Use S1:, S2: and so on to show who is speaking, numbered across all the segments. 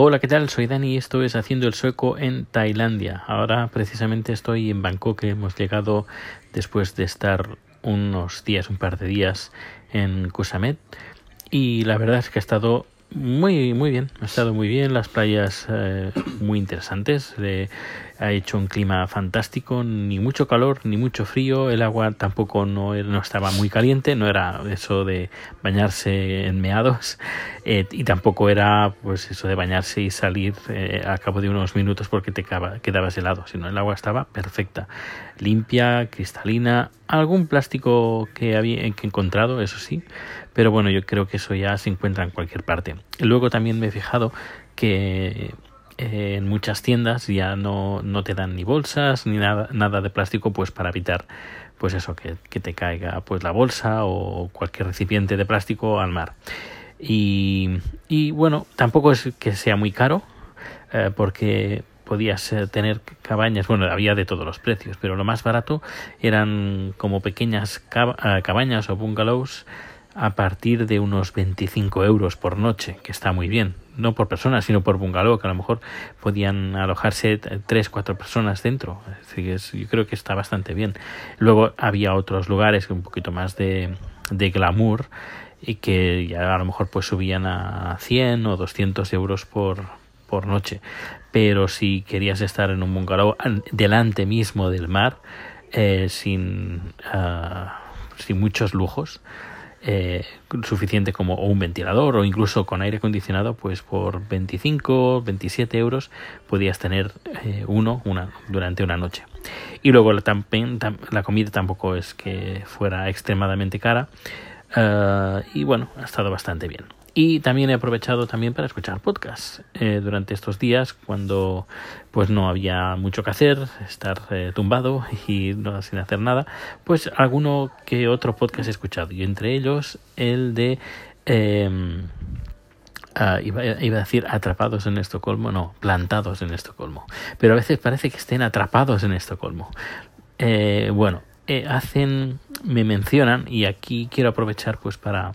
S1: Hola, ¿qué tal? Soy Dani y esto es Haciendo el Sueco en Tailandia. Ahora precisamente estoy en Bangkok, hemos llegado después de estar unos días, un par de días en Kusamet. Y la verdad es que ha estado muy, muy bien, ha estado muy bien, las playas eh, muy interesantes, ha hecho un clima fantástico, ni mucho calor, ni mucho frío, el agua tampoco no, estaba muy caliente, no era eso de bañarse en meados, eh, y tampoco era pues eso de bañarse y salir eh, a cabo de unos minutos porque te quedabas helado, sino el agua estaba perfecta, limpia, cristalina, algún plástico que había que encontrado, eso sí, pero bueno, yo creo que eso ya se encuentra en cualquier parte. Luego también me he fijado que eh, en muchas tiendas ya no, no te dan ni bolsas ni nada, nada de plástico pues para evitar pues eso que, que te caiga pues la bolsa o cualquier recipiente de plástico al mar. Y, y bueno tampoco es que sea muy caro eh, porque podías eh, tener cabañas, bueno, había de todos los precios, pero lo más barato eran como pequeñas cabañas o bungalows a partir de unos 25 euros por noche, que está muy bien, no por persona, sino por bungalow, que a lo mejor podían alojarse tres, cuatro personas dentro. Así yo creo que está bastante bien. Luego había otros lugares un poquito más de, glamour y que ya a lo mejor pues subían a 100 o 200 euros por, por noche. Pero si querías estar en un bungalow delante mismo del mar, eh, sin, ah, sin muchos lujos, eh, suficiente como un ventilador o incluso con aire acondicionado, pues por 25, 27 euros podías tener eh, uno una, durante una noche. Y luego la, la comida tampoco es que fuera extremadamente cara. Eh, y bueno, ha estado bastante bien. Y también he aprovechado también para escuchar podcasts eh, durante estos días cuando pues no había mucho que hacer, estar eh, tumbado y no sin hacer nada, pues alguno que otro podcast he escuchado y entre ellos el de em, ah, iba, a decir atrapados en Estocolmo, no, plantados en Estocolmo, pero a veces parece que estén atrapados en Estocolmo. Eh, bueno, hacen, me mencionan y aquí quiero aprovechar pues para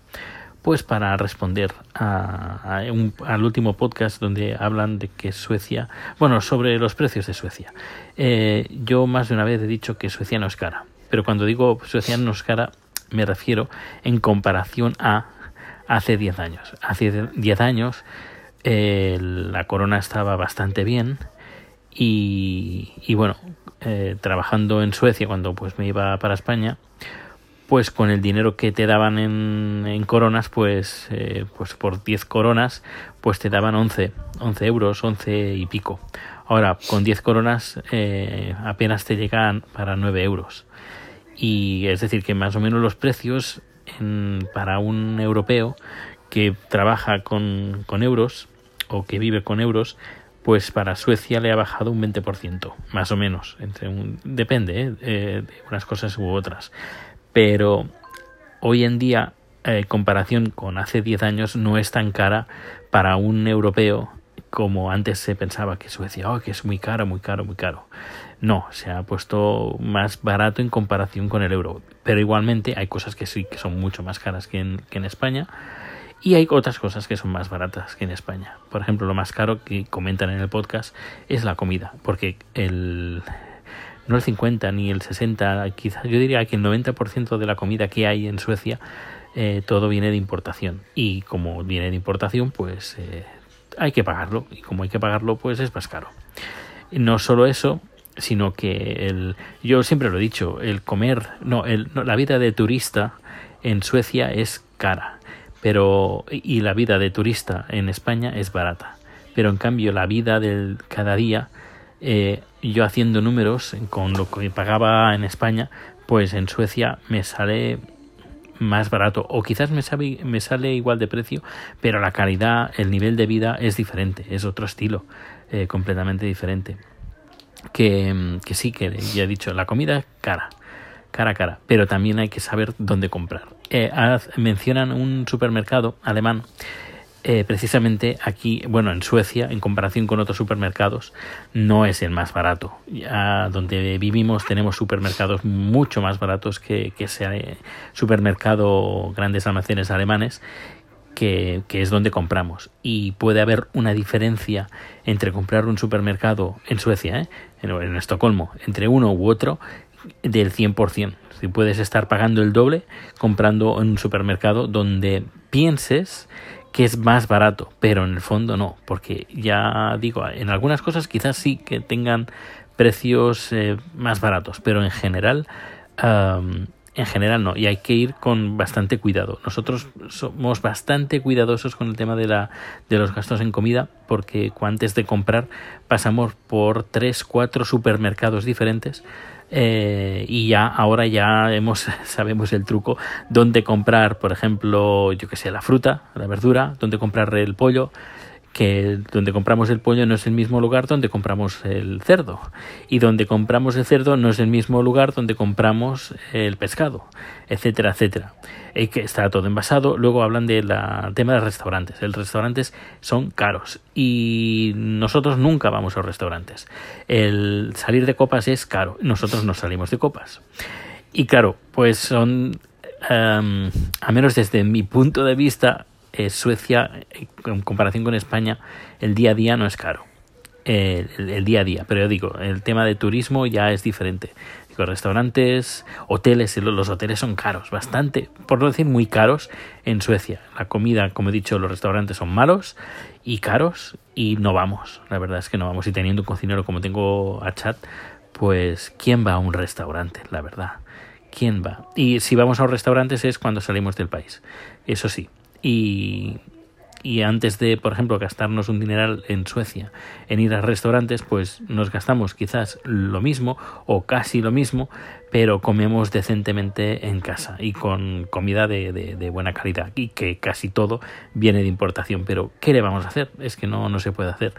S1: pues para responder a, al último podcast donde hablan de que Suecia, bueno, sobre los precios de Suecia. Eh, yo más de una vez he dicho que Suecia no es cara, pero cuando digo Suecia no es cara me refiero en comparación a hace 10 años. Hace 10 años eh, la corona estaba bastante bien y, y bueno, eh, trabajando en Suecia cuando pues me iba para España, pues con el dinero que te daban en, coronas, pues, eh, pues por 10 coronas, pues te daban 11, 11 euros, 11 y pico. Ahora, con 10 coronas eh, apenas te llegan para 9 euros. Y es decir, que más o menos los precios en, para un europeo que trabaja con, con euros o que vive con euros, pues para Suecia le ha bajado un 20%, más o menos. Entre un, depende ¿eh? de unas cosas u otras pero hoy en día, en eh, comparación con hace 10 años, no es tan cara para un europeo como antes se pensaba que Suecia, oh, que es muy caro, muy caro, muy caro. No, se ha puesto más barato en comparación con el euro. Pero igualmente hay cosas que sí que son mucho más caras que en, que en España. Y hay otras cosas que son más baratas que en España. Por ejemplo, lo más caro que comentan en el podcast es la comida. Porque el, no el 50 ni el 60, quizás yo diría que el 90% de la comida que hay en Suecia eh, todo viene de importación. Y como viene de importación pues eh, hay que pagarlo. Y como hay que pagarlo pues es más caro. No solo eso, sino que el, yo siempre lo he dicho, el comer, no, el, la vida de turista en Suecia es cara, pero y la vida de turista en España es barata, pero en cambio la vida del cada día eh, yo haciendo números con lo que pagaba en España, pues en Suecia me sale más barato o quizás me, me sale igual de precio, pero la calidad, el nivel de vida es diferente, es otro estilo, eh, completamente diferente. Que, que sí, que ya he dicho, la comida es cara, cara cara, pero también hay que saber dónde comprar. Eh, mencionan un supermercado alemán eh, precisamente aquí, bueno, en Suecia, en comparación con otros supermercados, no es el más barato. Ya donde vivimos tenemos supermercados mucho más baratos que, que ese supermercado grandes almacenes alemanes que, es donde compramos. Y puede haber una diferencia entre comprar un supermercado en Suecia, ¿eh? en, Estocolmo, entre uno u otro, del 100%. Si puedes estar pagando el doble comprando en un supermercado donde pienses que es más barato, pero en el fondo no, porque ya digo, en algunas cosas quizás sí que tengan precios eh, más baratos, pero en general en general no, y hay que ir con bastante cuidado. Nosotros somos bastante cuidadosos con el tema de, la, de los gastos en comida porque antes de comprar pasamos por tres, cuatro supermercados diferentes eh, y ya ahora ya hemos sabemos el truco. Dónde comprar, por ejemplo, yo que sé, la fruta, la verdura, dónde comprar el pollo, que donde compramos el pollo no es el mismo lugar donde compramos el cerdo y donde compramos el cerdo no es el mismo lugar donde compramos el pescado, etcétera, etcétera. Y que está todo envasado. Luego hablan del tema de restaurantes. Los restaurantes son caros y nosotros nunca vamos a los restaurantes. El salir de copas es caro. Nosotros no salimos de copas. Y claro, pues son, um, a menos desde mi punto de vista, eh, Suecia, en comparación con España, el día a día no es caro. el, día a día, pero yo digo, el tema de turismo ya es diferente. Digo, restaurantes, hoteles, los hoteles son caros, bastante, por no decir muy caros en Suecia. La comida, como he dicho, los restaurantes son malos y caros y no vamos. La verdad es que no vamos. Y teniendo un cocinero como tengo a Chat, pues ¿quién va a un restaurante? La verdad. ¿Quién va? Y si vamos a los restaurantes es cuando salimos del país. Eso sí, y, y antes de, por ejemplo, gastarnos un dineral en Suecia en ir a restaurantes, pues nos gastamos quizás lo mismo o casi lo mismo, pero comemos decentemente en casa y con comida de, de, buena calidad y que casi todo viene de importación. Pero, ¿qué le vamos a hacer? Es que no, no se puede hacer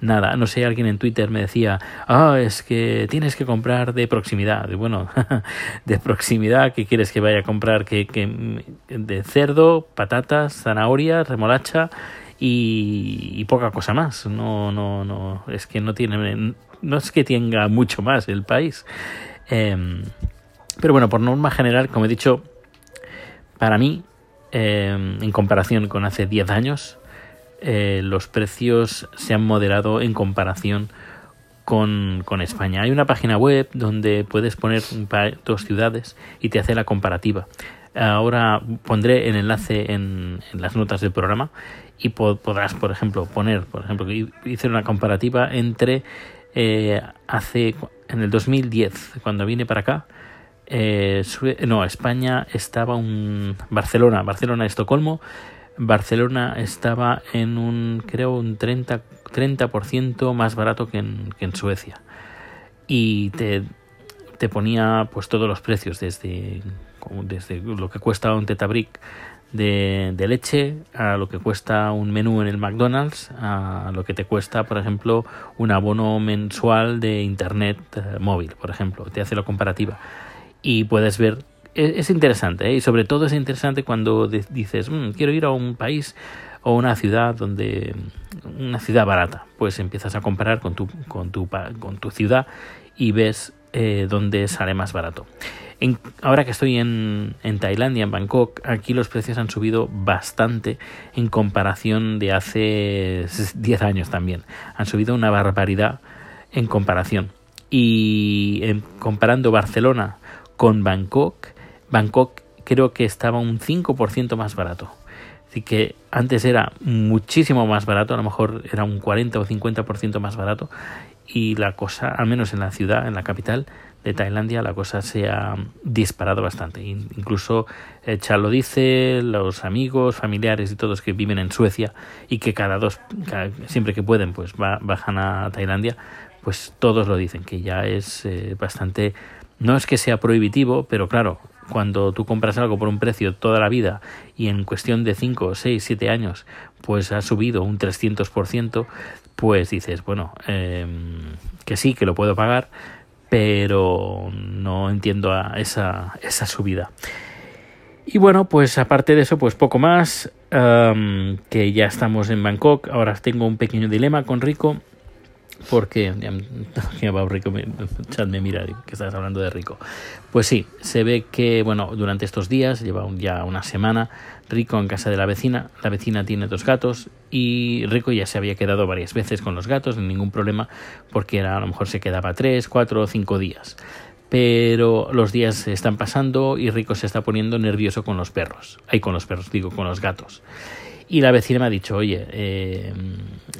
S1: nada. No sé, alguien en Twitter me decía, ah, es que tienes que comprar de proximidad. bueno, de proximidad, ¿qué quieres que vaya a comprar? que de cerdo, patatas, zanahorias, remolacha y, poca cosa más. No, no, no, es que no tiene, no es que tenga mucho más el país. Em, pero bueno, por norma general, como he dicho, para mí, em, en comparación con hace 10 años, eh, los precios se han moderado en comparación con, España. Hay una página web donde puedes poner dos ciudades y te hace la comparativa. Ahora pondré el enlace en, las notas del programa y podrás, por ejemplo, poner, por ejemplo, hice una comparativa entre eh, hace en el 2010, cuando vine para acá, eh, no, España estaba un Barcelona, Barcelona, Estocolmo Barcelona estaba en un, creo, un 30%, 30 más barato que en, Suecia. Y te, te, ponía pues todos los precios, desde, desde lo que cuesta un tetabric de, de, leche a lo que cuesta un menú en el McDonald's, a lo que te cuesta, por ejemplo, un abono mensual de Internet eh, móvil, por ejemplo. Te hace la comparativa. Y puedes ver es, interesante ¿eh? y sobre todo es interesante cuando dices mm, quiero ir a un país o una ciudad donde una ciudad barata pues empiezas a comparar con tu con tu con tu ciudad y ves eh, dónde sale más barato en, ahora que estoy en, en Tailandia, en Bangkok, aquí los precios han subido bastante en comparación de hace 10 años también. Han subido una barbaridad en comparación. Y comparando Barcelona con Bangkok, Bangkok creo que estaba un 5% más barato. Así que antes era muchísimo más barato, a lo mejor era un 40 o 50% más barato. Y la cosa, al menos en la ciudad, en la capital de Tailandia, la cosa se ha disparado bastante. Incluso eh, Chad lo dice, los amigos, familiares y todos que viven en Suecia y que cada dos, siempre que pueden, pues bajan a Tailandia, pues todos lo dicen, que ya es eh, bastante no es que sea prohibitivo, pero claro, cuando tú compras algo por un precio toda la vida y en cuestión de 5, 6, 7 años pues ha subido un 300%, pues dices, bueno, em, que sí, que lo puedo pagar, pero no entiendo a esa, esa subida. Y bueno, pues aparte de eso, pues poco más, que ya estamos en Bangkok, ahora tengo un pequeño dilema con Rico, porque ya, va Rico, me, me mira que estás hablando de Rico. Pues sí, se ve que bueno durante estos días lleva ya una semana Rico en casa de la vecina. La vecina tiene dos gatos y Rico ya se había quedado varias veces con los gatos, sin ningún problema, porque era, a lo mejor se quedaba tres, cuatro o cinco días. Pero los días se están pasando y Rico se está poniendo nervioso con los perros. Ay, con los perros, digo, con los gatos. Y la vecina me ha dicho, oye, eh,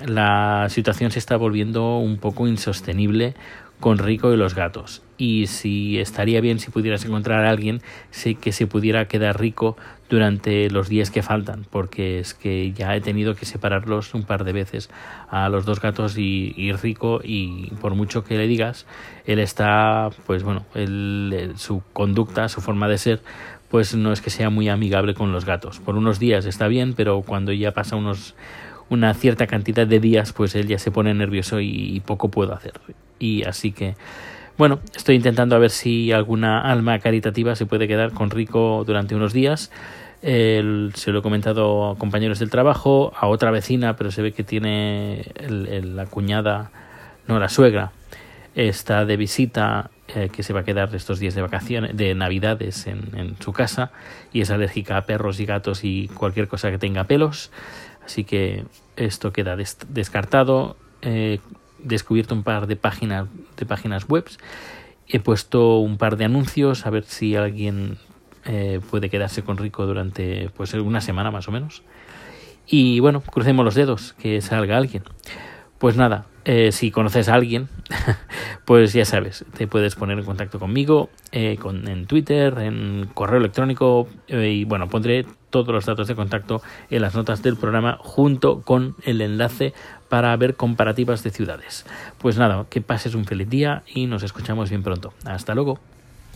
S1: la situación se está volviendo un poco insostenible con Rico y los gatos. Y si estaría bien si pudieras encontrar a alguien sí que se pudiera quedar rico durante los días que faltan, porque es que ya he tenido que separarlos un par de veces a los dos gatos y, Rico y por mucho que le digas, él está, pues bueno, su conducta, su forma de ser, pues no es que sea muy amigable con los gatos. Por unos días está bien, pero cuando ya pasa unos una cierta cantidad de días, pues él ya se pone nervioso y poco puedo hacer. Y así que, bueno, estoy intentando a ver si alguna alma caritativa se puede quedar con Rico durante unos días. se lo he comentado a compañeros del trabajo, a otra vecina, pero se ve que tiene la cuñada, no, la suegra, está de visita, eh, que se va a quedar estos días de vacaciones, de navidades en, su casa y es alérgica a perros y gatos y cualquier cosa que tenga pelos. Así que esto queda descartado. He descubierto un par de páginas, de páginas web. He puesto un par de anuncios a ver si alguien eh, puede quedarse con Rico durante pues una semana más o menos. Y bueno, crucemos los dedos, que salga alguien. Pues nada, eh, si conoces a alguien, pues ya sabes, te puedes poner en contacto conmigo eh, con, en Twitter, en correo electrónico y bueno, pondré todos los datos de contacto en las notas del programa junto con el enlace para ver comparativas de ciudades. Pues nada, que pases un feliz día y nos escuchamos bien pronto. Hasta luego.